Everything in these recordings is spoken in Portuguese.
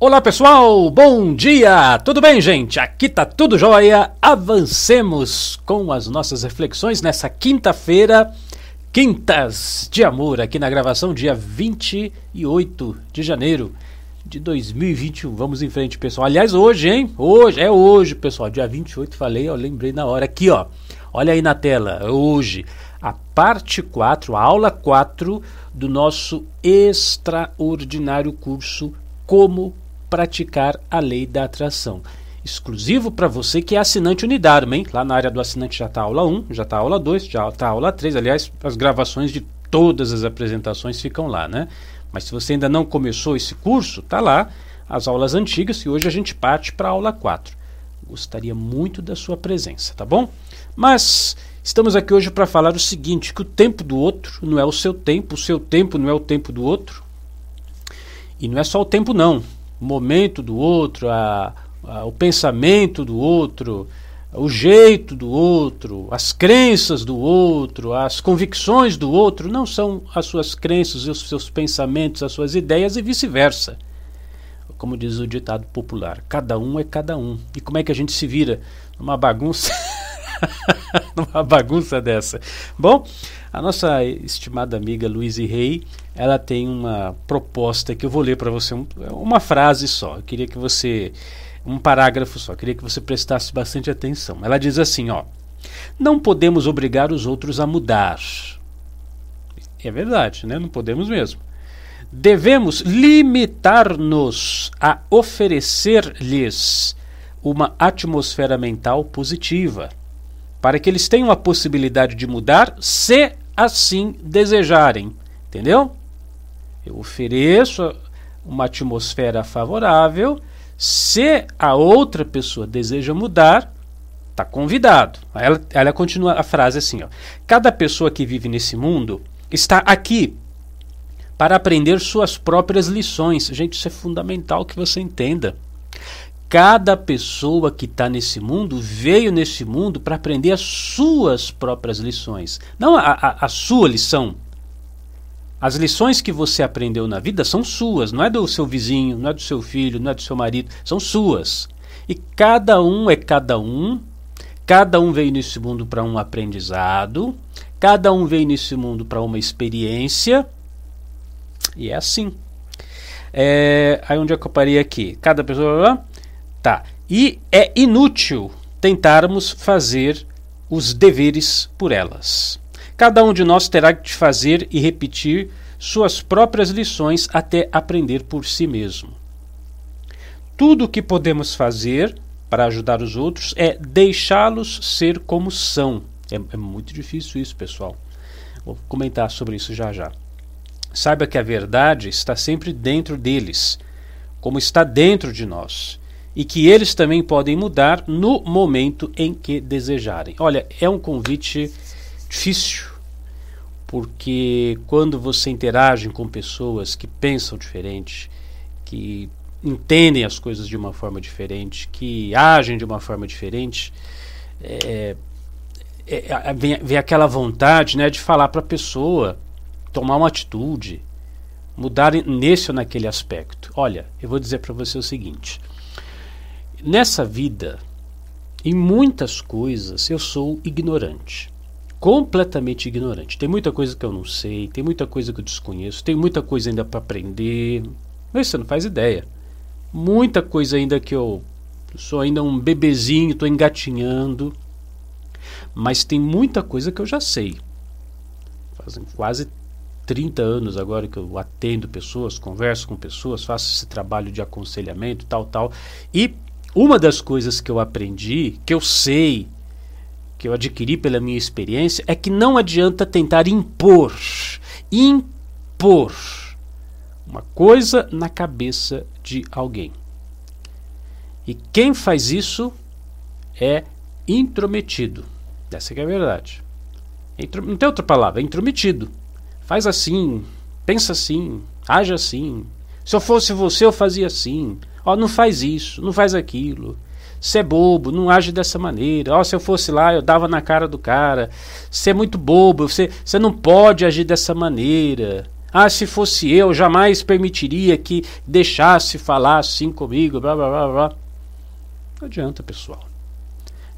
Olá pessoal, bom dia! Tudo bem, gente? Aqui tá tudo jóia. Avancemos com as nossas reflexões nessa quinta-feira, Quintas de Amor, aqui na gravação, dia 28 de janeiro de 2021. Vamos em frente, pessoal. Aliás, hoje, hein? Hoje, é hoje, pessoal. Dia 28, falei, eu lembrei na hora. Aqui, ó. Olha aí na tela, hoje, a parte 4, a aula 4 do nosso extraordinário curso Como praticar a lei da atração. Exclusivo para você que é assinante unidário, hein? Lá na área do assinante já está aula 1, já está aula 2, já está aula 3. Aliás, as gravações de todas as apresentações ficam lá, né? Mas se você ainda não começou esse curso, tá lá as aulas antigas e hoje a gente parte para a aula 4. Gostaria muito da sua presença, tá bom? Mas estamos aqui hoje para falar o seguinte, que o tempo do outro não é o seu tempo, o seu tempo não é o tempo do outro. E não é só o tempo não momento do outro, a, a, o pensamento do outro, o jeito do outro, as crenças do outro, as convicções do outro não são as suas crenças, os seus pensamentos, as suas ideias e vice-versa. Como diz o ditado popular, cada um é cada um. E como é que a gente se vira numa bagunça? numa bagunça dessa. Bom, a nossa estimada amiga Luiz Rei, ela tem uma proposta que eu vou ler para você, um, uma frase só. Eu queria que você um parágrafo só, eu queria que você prestasse bastante atenção. Ela diz assim, ó: Não podemos obrigar os outros a mudar. É verdade, né? Não podemos mesmo. Devemos limitar-nos a oferecer-lhes uma atmosfera mental positiva, para que eles tenham a possibilidade de mudar se assim desejarem. Entendeu? Eu ofereço uma atmosfera favorável. Se a outra pessoa deseja mudar, está convidado. Ela, ela continua a frase assim: ó, Cada pessoa que vive nesse mundo está aqui para aprender suas próprias lições. Gente, isso é fundamental que você entenda. Cada pessoa que está nesse mundo veio nesse mundo para aprender as suas próprias lições. Não a, a, a, sua lição. As lições que você aprendeu na vida são suas, não é do seu vizinho, não é do seu filho, não é do seu marido, são suas. E cada um é cada um, cada um veio nesse mundo para um aprendizado, cada um veio nesse mundo para uma experiência, e é assim. É, aí onde é eu parei aqui? Cada pessoa. Tá. E é inútil tentarmos fazer os deveres por elas. Cada um de nós terá que fazer e repetir suas próprias lições até aprender por si mesmo. Tudo o que podemos fazer para ajudar os outros é deixá-los ser como são. É, é, muito difícil isso, pessoal. Vou comentar sobre isso já já. Saiba que a verdade está sempre dentro deles, como está dentro de nós e que eles também podem mudar no momento em que desejarem. Olha, é um convite difícil, porque quando você interage com pessoas que pensam diferente, que entendem as coisas de uma forma diferente, que agem de uma forma diferente, é, é, é vem, vem, aquela vontade né, de falar para a pessoa tomar uma atitude, mudar nesse ou naquele aspecto. Olha, eu vou dizer para você o seguinte Nessa vida, em muitas coisas, eu sou ignorante. Completamente ignorante. Tem muita coisa que eu não sei, tem muita coisa que eu desconheço, tem muita coisa ainda para aprender. Mas você não faz ideia. Muita coisa ainda que eu sou ainda um bebezinho, estou engatinhando. Mas tem muita coisa que eu já sei. Fazem quase 30 anos agora que eu atendo pessoas, converso com pessoas, faço esse trabalho de aconselhamento, tal, tal. E uma das coisas que eu aprendi, que eu sei, que eu adquiri pela minha experiência, é que não adianta tentar impor, impor uma coisa na cabeça de alguém. E quem faz isso é intrometido. Essa é a verdade. Não tem outra palavra, é intrometido. Faz assim, pensa assim, age assim. Se eu fosse você, eu fazia assim. Ó, não faz isso, não faz aquilo. Você é bobo, não age dessa maneira. Ó, se eu fosse lá, eu dava na cara do cara. Você é muito bobo, você, você não pode agir dessa maneira. Ah, se fosse eu, jamais permitiria que deixasse falar assim comigo, blá blá blá blá. Não adianta, pessoal.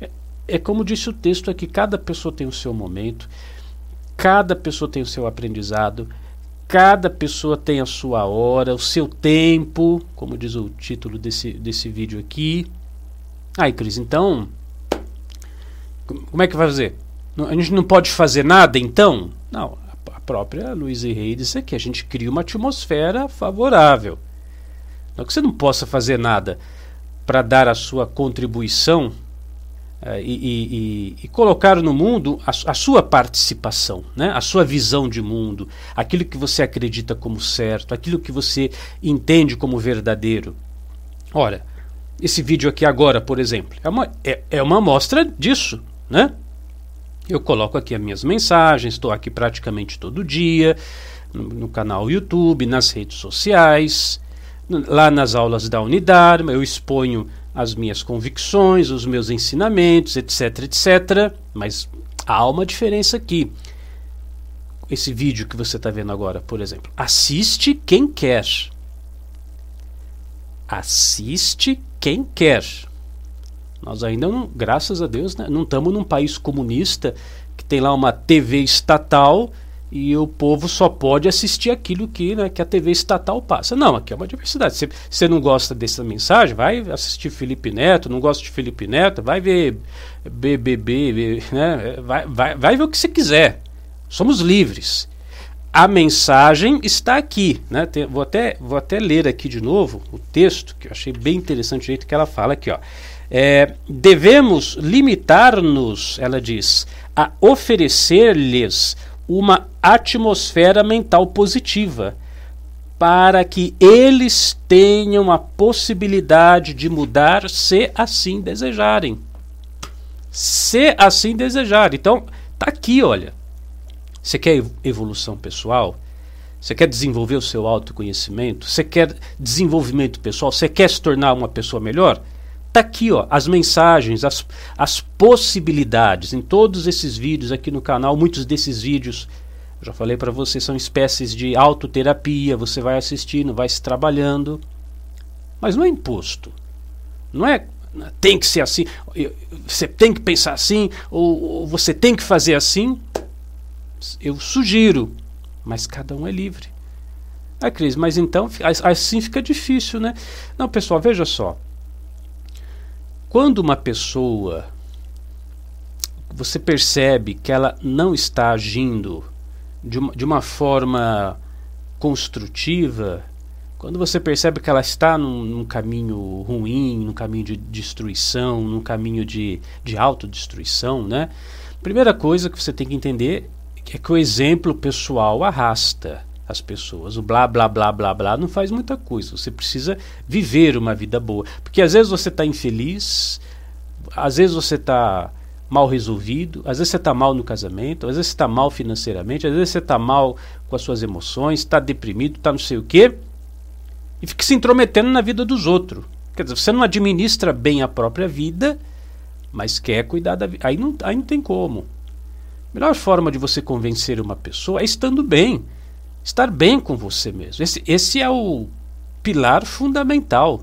É, é como disse o texto aqui: cada pessoa tem o seu momento, cada pessoa tem o seu aprendizado, cada pessoa tem a sua hora, o seu tempo, como diz o título desse, desse vídeo aqui. Aí, Cris, então. Como é que vai fazer? A gente não pode fazer nada, então? Não, a própria Luísa Rey disse aqui: a gente cria uma atmosfera favorável. Não que você não possa fazer nada para dar a sua contribuição e, e, e, colocar no mundo a, a, sua participação, né? a sua visão de mundo, aquilo que você acredita como certo, aquilo que você entende como verdadeiro. Ora, esse vídeo aqui agora, por exemplo, é uma, é, é uma amostra disso, né? Eu coloco aqui as minhas mensagens, estou aqui praticamente todo dia, no, no, canal YouTube, nas redes sociais, lá nas aulas da Unidade, eu exponho as minhas convicções, os meus ensinamentos, etc, etc. Mas há uma diferença aqui. Esse vídeo que você está vendo agora, por exemplo, assiste quem quer. Assiste quem quer. Nós ainda não, graças a Deus, né, não estamos num país comunista que tem lá uma TV estatal e o povo só pode assistir aquilo que, né, que a TV estatal passa. Não, aqui é uma diversidade. Se você não gosta dessa mensagem, vai assistir Felipe Neto, não gosta de Felipe Neto, vai ver BBB, né, vai, vai, vai ver o que você quiser. Somos livres. A mensagem está aqui. Né? Tem, vou, até, vou até ler aqui de novo o texto, que eu achei bem interessante o jeito que ela fala aqui. Ó. É, devemos limitar-nos, ela diz, a oferecer-lhes uma atmosfera mental positiva, para que eles tenham a possibilidade de mudar se assim desejarem. Se assim desejarem. Então, tá aqui, olha. Você quer evolução pessoal? Você quer desenvolver o seu autoconhecimento? Você quer desenvolvimento pessoal? Você quer se tornar uma pessoa melhor? Tá aqui, ó, as mensagens, as, as possibilidades em todos esses vídeos aqui no canal. Muitos desses vídeos, já falei para você, são espécies de autoterapia. Você vai assistindo, vai se trabalhando, mas não é imposto. Não é tem que ser assim, você tem que pensar assim, ou, ou você tem que fazer assim. Eu sugiro, mas cada um é livre. Ah, Cris, mas então assim fica difícil, né? Não, pessoal, veja só. Quando uma pessoa você percebe que ela não está agindo de uma, de uma forma construtiva, quando você percebe que ela está num, num, caminho ruim, num caminho de destruição, num caminho de, de autodestruição, né? Primeira coisa que você tem que entender é que o exemplo pessoal arrasta as pessoas. O blá blá blá blá blá não faz muita coisa. Você precisa viver uma vida boa. Porque às vezes você está infeliz, às vezes você está mal resolvido, às vezes você está mal no casamento, às vezes você está mal financeiramente, às vezes você está mal com as suas emoções, está deprimido, está não sei o quê, e fica se intrometendo na vida dos outros. Quer dizer, você não administra bem a própria vida, mas quer cuidar da vida. Aí não, aí não tem como. A melhor forma de você convencer uma pessoa é estando bem estar bem com você mesmo. Esse, esse é o pilar fundamental.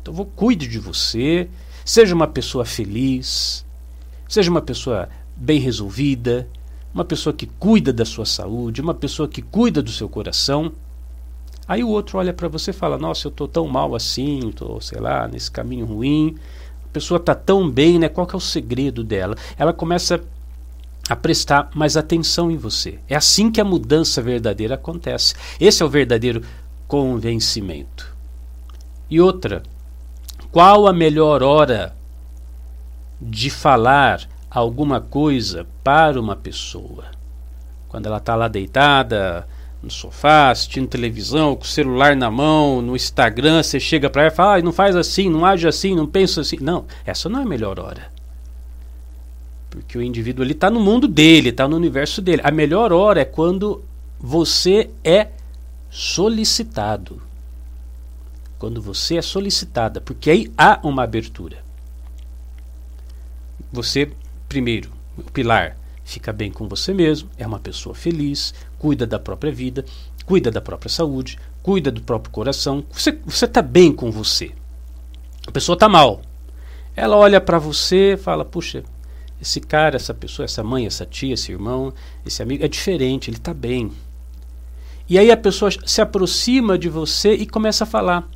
Então, vou, cuide de você, seja uma pessoa feliz, seja uma pessoa bem resolvida, uma pessoa que cuida da sua saúde, uma pessoa que cuida do seu coração. Aí o outro olha para você e fala: Nossa, eu estou tão mal assim, estou, sei lá, nesse caminho ruim. A pessoa está tão bem, né? Qual que é o segredo dela? Ela começa a prestar mais atenção em você. É assim que a mudança verdadeira acontece. Esse é o verdadeiro convencimento. E outra, qual a melhor hora de falar alguma coisa para uma pessoa? Quando ela está lá deitada no sofá, assistindo televisão, com o celular na mão, no Instagram, você chega para ela e fala: ah, não faz assim, não age assim, não pensa assim. Não, essa não é a melhor hora. Porque o indivíduo ele está no mundo dele, está no universo dele. A melhor hora é quando você é solicitado. Quando você é solicitada, porque aí há uma abertura. Você, primeiro, o pilar, fica bem com você mesmo, é uma pessoa feliz, cuida da própria vida, cuida da própria saúde, cuida do próprio coração. Você está bem com você. A pessoa está mal. Ela olha para você e fala: Puxa, esse cara, essa pessoa, essa mãe, essa tia, esse irmão, esse amigo é diferente, ele está bem. E aí a pessoa se aproxima de você e começa a falar: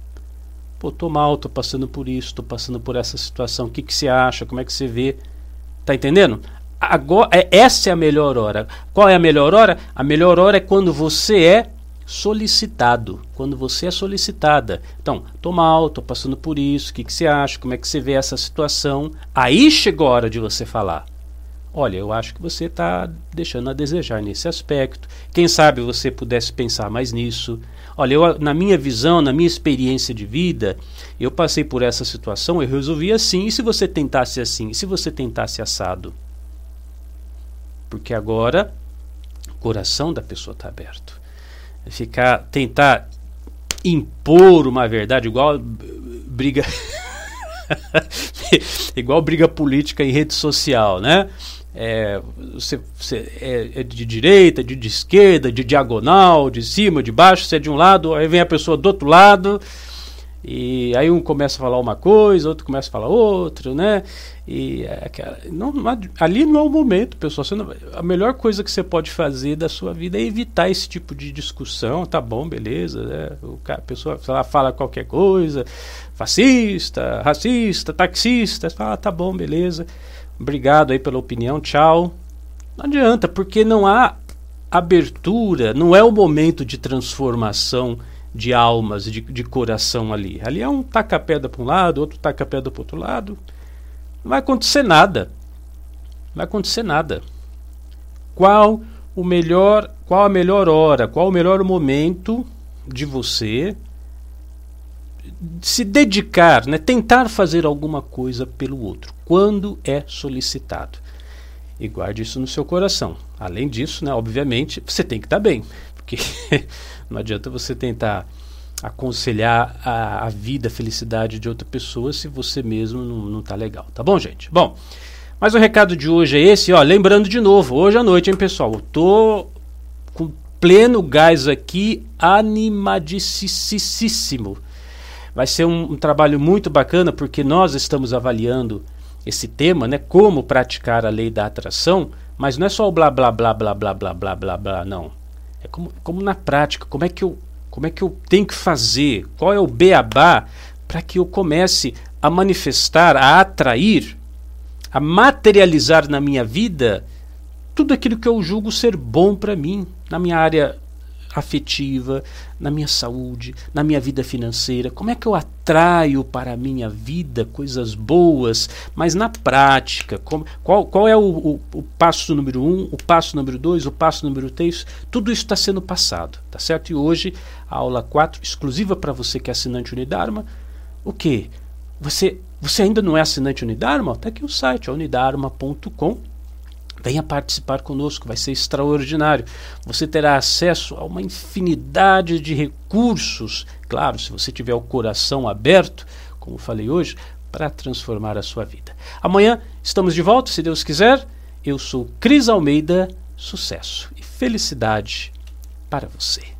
Pô, tô mal, tô passando por isso, tô passando por essa situação. O que, que você acha? Como é que você vê? Tá entendendo? Agora, é, essa é a melhor hora. Qual é a melhor hora? A melhor hora é quando você é solicitado. Quando você é solicitada. Então, tô mal, tô passando por isso. O que, que você acha? Como é que você vê essa situação? Aí chegou a hora de você falar. Olha, eu acho que você está deixando a desejar nesse aspecto. Quem sabe você pudesse pensar mais nisso. Olha, eu, na minha visão, na minha experiência de vida, eu passei por essa situação, eu resolvi assim. E se você tentasse assim? E se você tentasse assado? Porque agora o coração da pessoa está aberto. Ficar, tentar impor uma verdade igual briga igual briga política em rede social, né? É, você, você é, é, de direita, de, de, esquerda, de diagonal, de cima, de baixo, você é de um lado, aí vem a pessoa do outro lado, e aí um começa a falar uma coisa, outro começa a falar outra, né? E é, não, ali não é o momento, pessoal. Não, a melhor coisa que você pode fazer da sua vida é evitar esse tipo de discussão, tá bom, beleza, né? O, a pessoa lá, fala qualquer coisa, fascista, racista, taxista, fala, ah, tá bom, beleza. Obrigado aí pela opinião, tchau. Não adianta, porque não há abertura, não é o momento de transformação de almas, de, de coração ali. Ali é um taca-pedra para um lado, outro taca-pedra para outro lado. Não vai acontecer nada. Não vai acontecer nada. Qual o melhor, qual a melhor hora, qual o melhor momento de você se dedicar, né, tentar fazer alguma coisa pelo outro, quando é solicitado. E guarde isso no seu coração. Além disso, né, obviamente, você tem que estar bem, porque não adianta você tentar aconselhar a, a, vida, a felicidade de outra pessoa se você mesmo não está legal. Tá bom, gente? Bom, mas o recado de hoje é esse, ó. Lembrando de novo, hoje à noite, hein, pessoal? Eu tô com pleno gás aqui, animadíssimo Vai ser um, um trabalho muito bacana porque nós estamos avaliando esse tema, né? Como praticar a lei da atração, mas não é só o blá blá blá blá blá blá blá blá blá, não. É como, como na prática, como é que eu como é que eu tenho que fazer? Qual é o beabá para que eu comece a manifestar, a atrair, a materializar na minha vida tudo aquilo que eu julgo ser bom para mim, na minha área afetiva, na minha saúde, na minha vida financeira? Como é que eu atraio para a minha vida coisas boas, mas na prática? Como, qual, qual é o, o, o, passo número um, o passo número dois, o passo número três? Tudo isso está sendo passado, tá certo? E hoje, a aula 4, exclusiva para você que é assinante Unidarma, o que? Você, você ainda não é assinante Unidarma? Está aqui o site, unidarma.com Venha participar conosco, vai ser extraordinário. Você terá acesso a uma infinidade de recursos, claro, se você tiver o coração aberto, como falei hoje, para transformar a sua vida. Amanhã estamos de volta, se Deus quiser. Eu sou Cris Almeida, sucesso e felicidade para você.